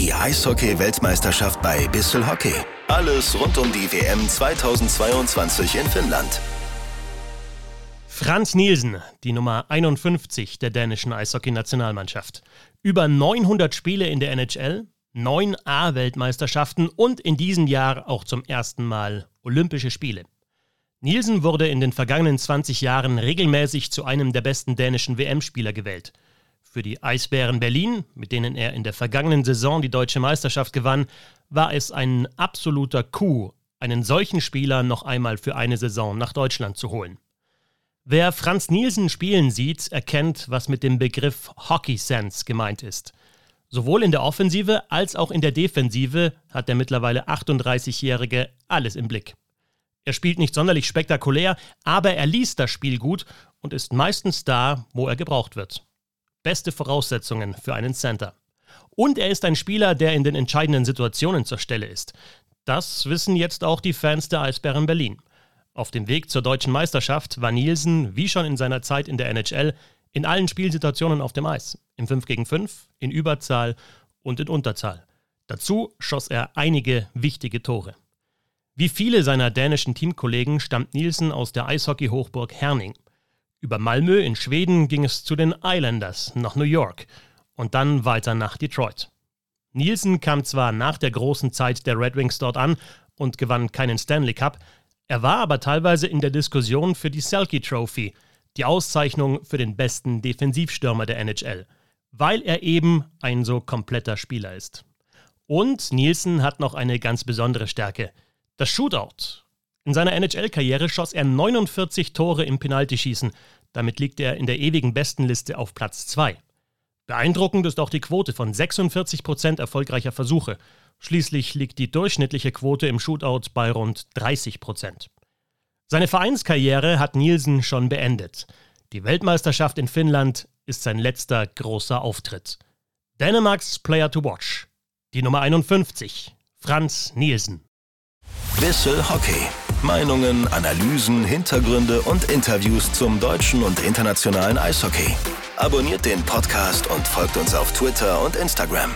Die Eishockey-Weltmeisterschaft bei Bissel Hockey. Alles rund um die WM 2022 in Finnland. Franz Nielsen, die Nummer 51 der dänischen Eishockey-Nationalmannschaft. Über 900 Spiele in der NHL, 9 A-Weltmeisterschaften und in diesem Jahr auch zum ersten Mal Olympische Spiele. Nielsen wurde in den vergangenen 20 Jahren regelmäßig zu einem der besten dänischen WM-Spieler gewählt. Für die Eisbären Berlin, mit denen er in der vergangenen Saison die deutsche Meisterschaft gewann, war es ein absoluter Coup, einen solchen Spieler noch einmal für eine Saison nach Deutschland zu holen. Wer Franz Nielsen spielen sieht, erkennt, was mit dem Begriff Hockey Sense gemeint ist. Sowohl in der Offensive als auch in der Defensive hat der mittlerweile 38-Jährige alles im Blick. Er spielt nicht sonderlich spektakulär, aber er liest das Spiel gut und ist meistens da, wo er gebraucht wird beste Voraussetzungen für einen Center. Und er ist ein Spieler, der in den entscheidenden Situationen zur Stelle ist. Das wissen jetzt auch die Fans der Eisbären Berlin. Auf dem Weg zur deutschen Meisterschaft war Nielsen, wie schon in seiner Zeit in der NHL, in allen Spielsituationen auf dem Eis. Im 5 gegen 5, in Überzahl und in Unterzahl. Dazu schoss er einige wichtige Tore. Wie viele seiner dänischen Teamkollegen stammt Nielsen aus der Eishockey-Hochburg Herning. Über Malmö in Schweden ging es zu den Islanders nach New York und dann weiter nach Detroit. Nielsen kam zwar nach der großen Zeit der Red Wings dort an und gewann keinen Stanley Cup, er war aber teilweise in der Diskussion für die Selkie Trophy, die Auszeichnung für den besten Defensivstürmer der NHL, weil er eben ein so kompletter Spieler ist. Und Nielsen hat noch eine ganz besondere Stärke, das Shootout in seiner NHL-Karriere schoss er 49 Tore im Penaltyschießen. Damit liegt er in der ewigen Bestenliste auf Platz 2. Beeindruckend ist auch die Quote von 46 Prozent erfolgreicher Versuche. Schließlich liegt die durchschnittliche Quote im Shootout bei rund 30%. Prozent. Seine Vereinskarriere hat Nielsen schon beendet. Die Weltmeisterschaft in Finnland ist sein letzter großer Auftritt. Dänemarks Player to Watch. Die Nummer 51, Franz Nielsen. Wissel Hockey Meinungen, Analysen, Hintergründe und Interviews zum deutschen und internationalen Eishockey. Abonniert den Podcast und folgt uns auf Twitter und Instagram.